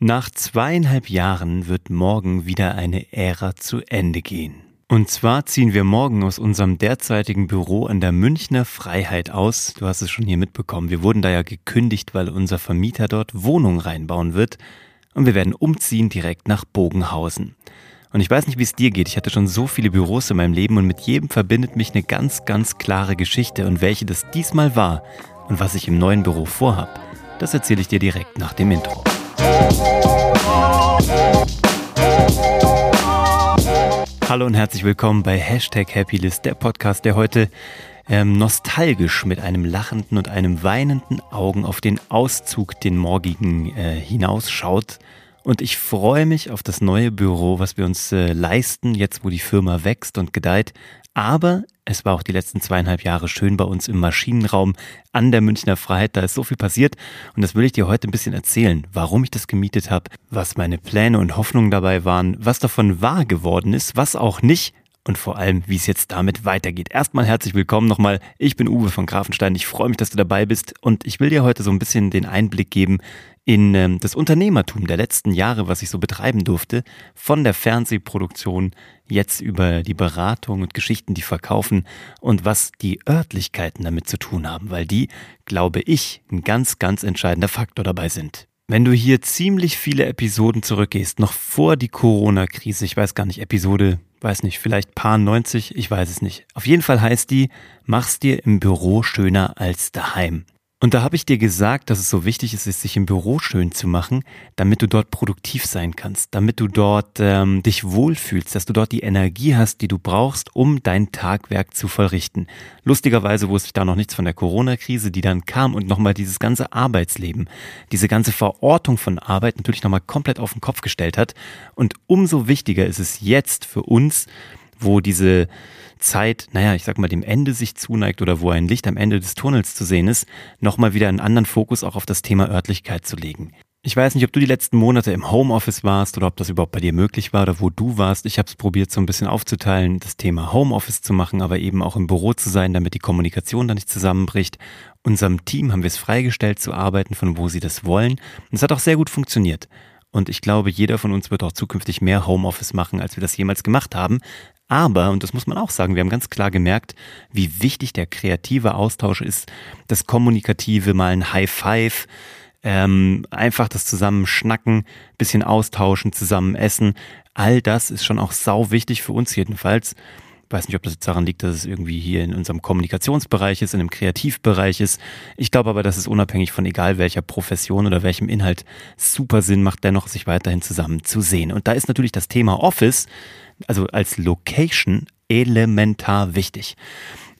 Nach zweieinhalb Jahren wird morgen wieder eine Ära zu Ende gehen. Und zwar ziehen wir morgen aus unserem derzeitigen Büro an der Münchner Freiheit aus. Du hast es schon hier mitbekommen. Wir wurden da ja gekündigt, weil unser Vermieter dort Wohnungen reinbauen wird. Und wir werden umziehen direkt nach Bogenhausen. Und ich weiß nicht, wie es dir geht. Ich hatte schon so viele Büros in meinem Leben und mit jedem verbindet mich eine ganz, ganz klare Geschichte. Und welche das diesmal war und was ich im neuen Büro vorhab, das erzähle ich dir direkt nach dem Intro. Hallo und herzlich willkommen bei Hashtag Happylist, der Podcast, der heute ähm, nostalgisch mit einem lachenden und einem weinenden Augen auf den Auszug, den morgigen, äh, hinausschaut. Und ich freue mich auf das neue Büro, was wir uns äh, leisten, jetzt wo die Firma wächst und gedeiht. Aber es war auch die letzten zweieinhalb Jahre schön bei uns im Maschinenraum an der Münchner Freiheit. Da ist so viel passiert und das will ich dir heute ein bisschen erzählen, warum ich das gemietet habe, was meine Pläne und Hoffnungen dabei waren, was davon wahr geworden ist, was auch nicht und vor allem, wie es jetzt damit weitergeht. Erstmal herzlich willkommen nochmal. Ich bin Uwe von Grafenstein. Ich freue mich, dass du dabei bist und ich will dir heute so ein bisschen den Einblick geben in ähm, das Unternehmertum der letzten Jahre, was ich so betreiben durfte, von der Fernsehproduktion jetzt über die Beratung und Geschichten, die verkaufen und was die Örtlichkeiten damit zu tun haben, weil die, glaube ich, ein ganz, ganz entscheidender Faktor dabei sind. Wenn du hier ziemlich viele Episoden zurückgehst, noch vor die Corona-Krise, ich weiß gar nicht, Episode, weiß nicht, vielleicht paar 90, ich weiß es nicht. Auf jeden Fall heißt die, mach's dir im Büro schöner als daheim. Und da habe ich dir gesagt, dass es so wichtig ist, sich im Büro schön zu machen, damit du dort produktiv sein kannst, damit du dort ähm, dich wohlfühlst, dass du dort die Energie hast, die du brauchst, um dein Tagwerk zu vollrichten. Lustigerweise wusste ich da noch nichts von der Corona-Krise, die dann kam und nochmal dieses ganze Arbeitsleben, diese ganze Verortung von Arbeit natürlich nochmal komplett auf den Kopf gestellt hat. Und umso wichtiger ist es jetzt für uns, wo diese Zeit, naja, ich sag mal, dem Ende sich zuneigt oder wo ein Licht am Ende des Tunnels zu sehen ist, nochmal wieder einen anderen Fokus auch auf das Thema Örtlichkeit zu legen. Ich weiß nicht, ob du die letzten Monate im Homeoffice warst oder ob das überhaupt bei dir möglich war oder wo du warst. Ich habe es probiert, so ein bisschen aufzuteilen, das Thema Homeoffice zu machen, aber eben auch im Büro zu sein, damit die Kommunikation da nicht zusammenbricht. Unserem Team haben wir es freigestellt zu arbeiten, von wo sie das wollen. Und es hat auch sehr gut funktioniert. Und ich glaube, jeder von uns wird auch zukünftig mehr Homeoffice machen, als wir das jemals gemacht haben. Aber, und das muss man auch sagen, wir haben ganz klar gemerkt, wie wichtig der kreative Austausch ist, das Kommunikative, mal ein High Five, ähm, einfach das Zusammenschnacken, bisschen austauschen, zusammen essen. All das ist schon auch sau wichtig für uns jedenfalls. Ich weiß nicht, ob das jetzt daran liegt, dass es irgendwie hier in unserem Kommunikationsbereich ist, in einem Kreativbereich ist. Ich glaube aber, dass es unabhängig von egal welcher Profession oder welchem Inhalt super Sinn macht, dennoch sich weiterhin zusammen zu sehen. Und da ist natürlich das Thema Office also als Location elementar wichtig.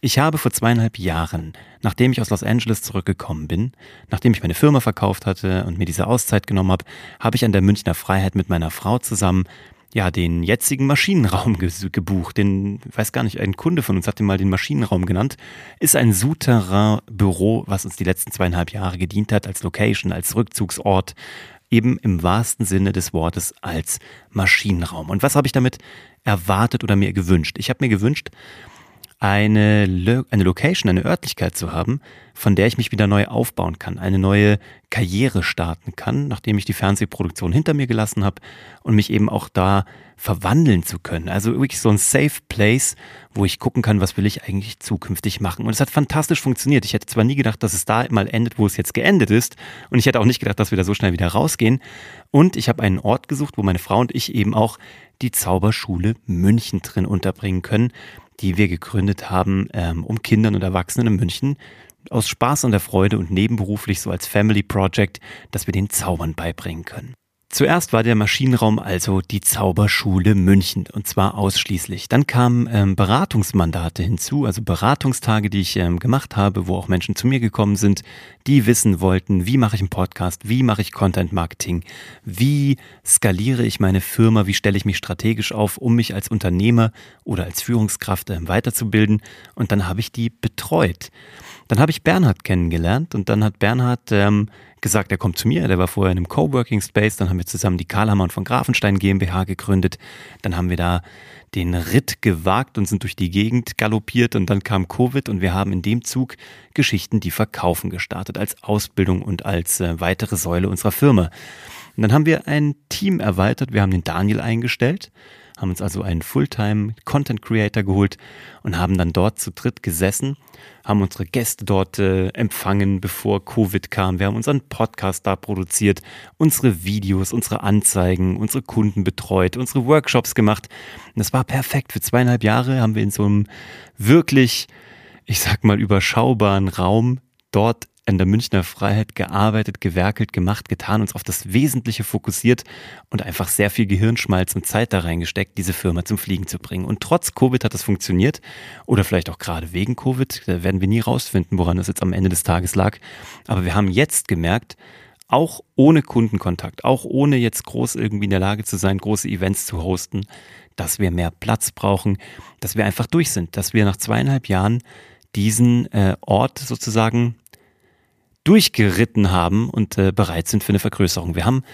Ich habe vor zweieinhalb Jahren, nachdem ich aus Los Angeles zurückgekommen bin, nachdem ich meine Firma verkauft hatte und mir diese Auszeit genommen habe, habe ich an der Münchner Freiheit mit meiner Frau zusammen ja, den jetzigen Maschinenraum gebucht. Den, weiß gar nicht, ein Kunde von uns hat den mal den Maschinenraum genannt. Ist ein Souterrain-Büro, was uns die letzten zweieinhalb Jahre gedient hat als Location, als Rückzugsort, eben im wahrsten Sinne des Wortes als Maschinenraum. Und was habe ich damit erwartet oder mir gewünscht? Ich habe mir gewünscht, eine, Lo eine Location, eine Örtlichkeit zu haben, von der ich mich wieder neu aufbauen kann, eine neue Karriere starten kann, nachdem ich die Fernsehproduktion hinter mir gelassen habe und mich eben auch da verwandeln zu können. Also wirklich so ein Safe Place, wo ich gucken kann, was will ich eigentlich zukünftig machen. Und es hat fantastisch funktioniert. Ich hätte zwar nie gedacht, dass es da mal endet, wo es jetzt geendet ist. Und ich hätte auch nicht gedacht, dass wir da so schnell wieder rausgehen. Und ich habe einen Ort gesucht, wo meine Frau und ich eben auch die Zauberschule München drin unterbringen können die wir gegründet haben, ähm, um Kindern und Erwachsenen in München aus Spaß und der Freude und nebenberuflich so als Family Project, dass wir den Zaubern beibringen können. Zuerst war der Maschinenraum also die Zauberschule München und zwar ausschließlich. Dann kamen ähm, Beratungsmandate hinzu, also Beratungstage, die ich ähm, gemacht habe, wo auch Menschen zu mir gekommen sind, die wissen wollten, wie mache ich einen Podcast, wie mache ich Content Marketing, wie skaliere ich meine Firma, wie stelle ich mich strategisch auf, um mich als Unternehmer oder als Führungskraft ähm, weiterzubilden. Und dann habe ich die betreut. Dann habe ich Bernhard kennengelernt und dann hat Bernhard ähm, gesagt, er kommt zu mir. Der war vorher in einem Coworking Space. Dann haben wir zusammen die Karlhammer von Grafenstein GmbH gegründet. Dann haben wir da den Ritt gewagt und sind durch die Gegend galoppiert und dann kam Covid und wir haben in dem Zug Geschichten, die verkaufen gestartet als Ausbildung und als äh, weitere Säule unserer Firma. Und dann haben wir ein Team erweitert. Wir haben den Daniel eingestellt, haben uns also einen Fulltime Content Creator geholt und haben dann dort zu dritt gesessen, haben unsere Gäste dort äh, empfangen, bevor Covid kam. Wir haben unseren Podcast da produziert, unsere Videos, unsere Anzeigen, unsere Kunden betreut, unsere Workshops gemacht. Und das war perfekt. Für zweieinhalb Jahre haben wir in so einem wirklich, ich sag mal, überschaubaren Raum dort in der Münchner Freiheit gearbeitet, gewerkelt, gemacht, getan, uns auf das Wesentliche fokussiert und einfach sehr viel Gehirnschmalz und Zeit da reingesteckt, diese Firma zum Fliegen zu bringen. Und trotz Covid hat das funktioniert oder vielleicht auch gerade wegen Covid, da werden wir nie rausfinden, woran das jetzt am Ende des Tages lag. Aber wir haben jetzt gemerkt, auch ohne Kundenkontakt, auch ohne jetzt groß irgendwie in der Lage zu sein, große Events zu hosten, dass wir mehr Platz brauchen, dass wir einfach durch sind, dass wir nach zweieinhalb Jahren diesen äh, Ort sozusagen durchgeritten haben und äh, bereit sind für eine Vergrößerung. Wir haben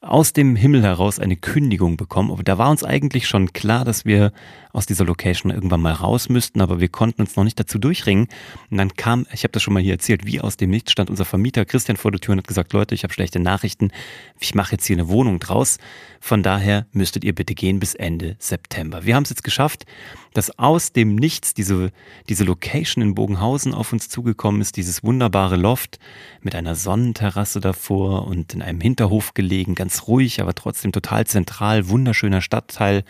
aus dem Himmel heraus eine Kündigung bekommen. Da war uns eigentlich schon klar, dass wir aus dieser Location irgendwann mal raus müssten, aber wir konnten uns noch nicht dazu durchringen. Und dann kam, ich habe das schon mal hier erzählt, wie aus dem Nichts stand unser Vermieter Christian vor der Tür und hat gesagt, Leute, ich habe schlechte Nachrichten, ich mache jetzt hier eine Wohnung draus. Von daher müsstet ihr bitte gehen bis Ende September. Wir haben es jetzt geschafft, dass aus dem Nichts diese, diese Location in Bogenhausen auf uns zugekommen ist, dieses wunderbare Loft mit einer Sonnenterrasse davor und in einem Hinterhof gelegen, ganz ruhig, aber trotzdem total zentral, wunderschöner Stadtteil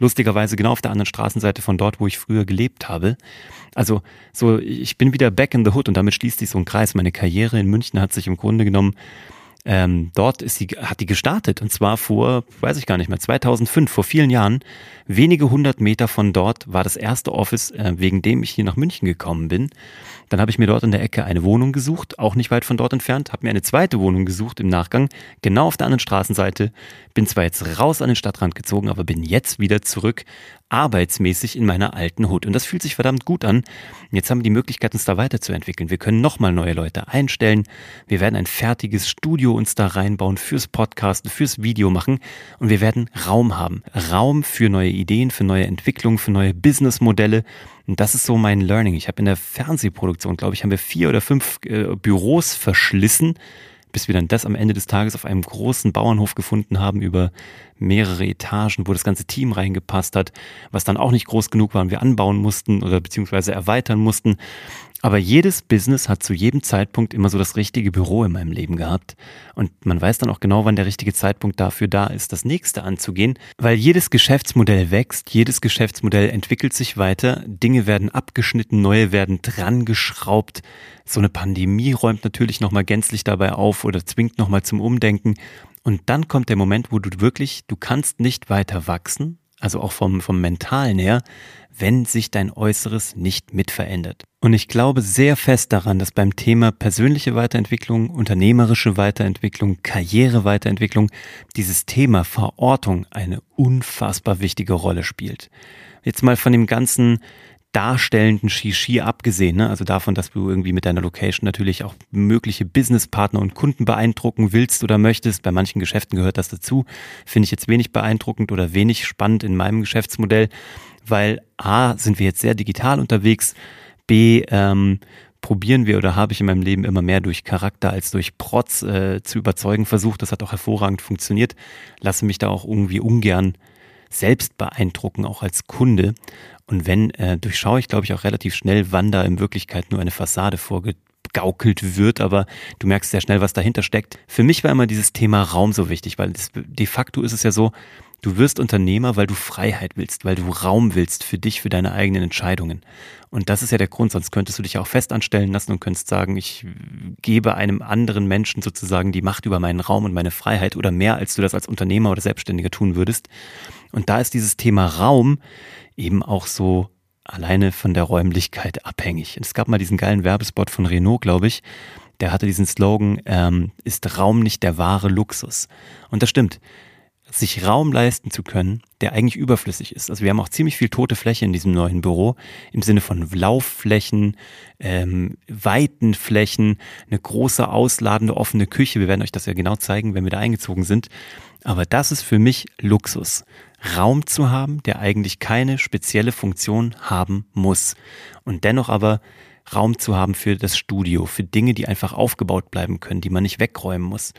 lustigerweise genau auf der anderen Straßenseite von dort, wo ich früher gelebt habe. Also so, ich bin wieder back in the hood und damit schließt sich so ein Kreis. Meine Karriere in München hat sich im Grunde genommen ähm, dort ist sie, hat die gestartet und zwar vor, weiß ich gar nicht mehr, 2005, vor vielen Jahren. Wenige hundert Meter von dort war das erste Office, äh, wegen dem ich hier nach München gekommen bin. Dann habe ich mir dort in der Ecke eine Wohnung gesucht, auch nicht weit von dort entfernt, habe mir eine zweite Wohnung gesucht im Nachgang, genau auf der anderen Straßenseite. Bin zwar jetzt raus an den Stadtrand gezogen, aber bin jetzt wieder zurück arbeitsmäßig in meiner alten Hut. Und das fühlt sich verdammt gut an. Jetzt haben wir die Möglichkeit, uns da weiterzuentwickeln. Wir können nochmal neue Leute einstellen. Wir werden ein fertiges Studio uns da reinbauen fürs Podcasten, fürs Video machen. Und wir werden Raum haben. Raum für neue Ideen, für neue Entwicklungen, für neue Businessmodelle. Und das ist so mein Learning. Ich habe in der Fernsehproduktion, glaube ich, haben wir vier oder fünf äh, Büros verschlissen, bis wir dann das am Ende des Tages auf einem großen Bauernhof gefunden haben über mehrere Etagen, wo das ganze Team reingepasst hat, was dann auch nicht groß genug war und wir anbauen mussten oder beziehungsweise erweitern mussten. Aber jedes Business hat zu jedem Zeitpunkt immer so das richtige Büro in meinem Leben gehabt. Und man weiß dann auch genau, wann der richtige Zeitpunkt dafür da ist, das nächste anzugehen. Weil jedes Geschäftsmodell wächst, jedes Geschäftsmodell entwickelt sich weiter, Dinge werden abgeschnitten, neue werden dran geschraubt. So eine Pandemie räumt natürlich nochmal gänzlich dabei auf oder zwingt nochmal zum Umdenken. Und dann kommt der Moment, wo du wirklich, du kannst nicht weiter wachsen, also auch vom, vom Mentalen her, wenn sich dein Äußeres nicht mit verändert. Und ich glaube sehr fest daran, dass beim Thema persönliche Weiterentwicklung, unternehmerische Weiterentwicklung, Karriereweiterentwicklung dieses Thema Verortung eine unfassbar wichtige Rolle spielt. Jetzt mal von dem ganzen darstellenden Shishi abgesehen, ne? also davon, dass du irgendwie mit deiner Location natürlich auch mögliche Businesspartner und Kunden beeindrucken willst oder möchtest. Bei manchen Geschäften gehört das dazu. Finde ich jetzt wenig beeindruckend oder wenig spannend in meinem Geschäftsmodell, weil A, sind wir jetzt sehr digital unterwegs, B, ähm, probieren wir oder habe ich in meinem Leben immer mehr durch Charakter als durch Protz äh, zu überzeugen versucht. Das hat auch hervorragend funktioniert. Lasse mich da auch irgendwie ungern selbst beeindrucken, auch als Kunde. Und wenn, äh, durchschaue ich, glaube ich, auch relativ schnell, wann da in Wirklichkeit nur eine Fassade vorgegaukelt wird, aber du merkst sehr schnell, was dahinter steckt. Für mich war immer dieses Thema Raum so wichtig, weil das, de facto ist es ja so, du wirst Unternehmer, weil du Freiheit willst, weil du Raum willst für dich, für deine eigenen Entscheidungen. Und das ist ja der Grund, sonst könntest du dich auch fest anstellen lassen und könntest sagen, ich gebe einem anderen Menschen sozusagen die Macht über meinen Raum und meine Freiheit oder mehr, als du das als Unternehmer oder Selbstständiger tun würdest. Und da ist dieses Thema Raum eben auch so alleine von der Räumlichkeit abhängig. Es gab mal diesen geilen Werbespot von Renault, glaube ich. Der hatte diesen Slogan, ähm, ist Raum nicht der wahre Luxus? Und das stimmt. Sich Raum leisten zu können, der eigentlich überflüssig ist. Also wir haben auch ziemlich viel tote Fläche in diesem neuen Büro, im Sinne von Laufflächen, ähm, weiten Flächen, eine große, ausladende, offene Küche. Wir werden euch das ja genau zeigen, wenn wir da eingezogen sind. Aber das ist für mich Luxus. Raum zu haben, der eigentlich keine spezielle Funktion haben muss. Und dennoch aber Raum zu haben für das Studio, für Dinge, die einfach aufgebaut bleiben können, die man nicht wegräumen muss.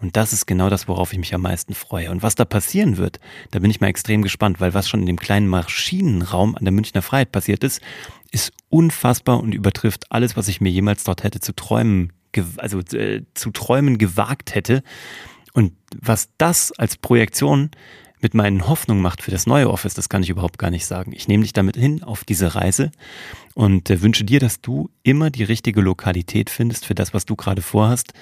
Und das ist genau das, worauf ich mich am meisten freue. Und was da passieren wird, da bin ich mal extrem gespannt, weil was schon in dem kleinen Maschinenraum an der Münchner Freiheit passiert ist, ist unfassbar und übertrifft alles, was ich mir jemals dort hätte zu träumen, also äh, zu träumen gewagt hätte. Und was das als Projektion mit meinen Hoffnungen macht für das neue Office, das kann ich überhaupt gar nicht sagen. Ich nehme dich damit hin auf diese Reise und äh, wünsche dir, dass du immer die richtige Lokalität findest für das, was du gerade vorhast,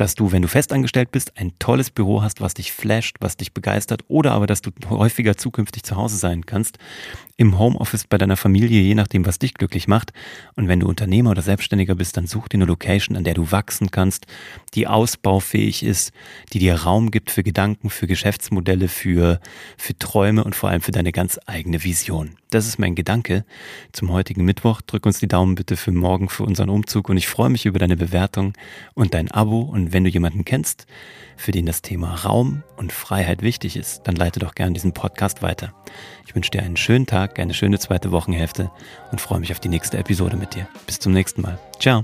dass du, wenn du festangestellt bist, ein tolles Büro hast, was dich flasht, was dich begeistert oder aber, dass du häufiger zukünftig zu Hause sein kannst, im Homeoffice bei deiner Familie, je nachdem, was dich glücklich macht. Und wenn du Unternehmer oder Selbstständiger bist, dann such dir eine Location, an der du wachsen kannst, die ausbaufähig ist, die dir Raum gibt für Gedanken, für Geschäftsmodelle, für, für Träume und vor allem für deine ganz eigene Vision. Das ist mein Gedanke zum heutigen Mittwoch. Drück uns die Daumen bitte für morgen, für unseren Umzug und ich freue mich über deine Bewertung und dein Abo. Und wenn du jemanden kennst, für den das Thema Raum und Freiheit wichtig ist, dann leite doch gern diesen Podcast weiter. Ich wünsche dir einen schönen Tag, eine schöne zweite Wochenhälfte und freue mich auf die nächste Episode mit dir. Bis zum nächsten Mal. Ciao.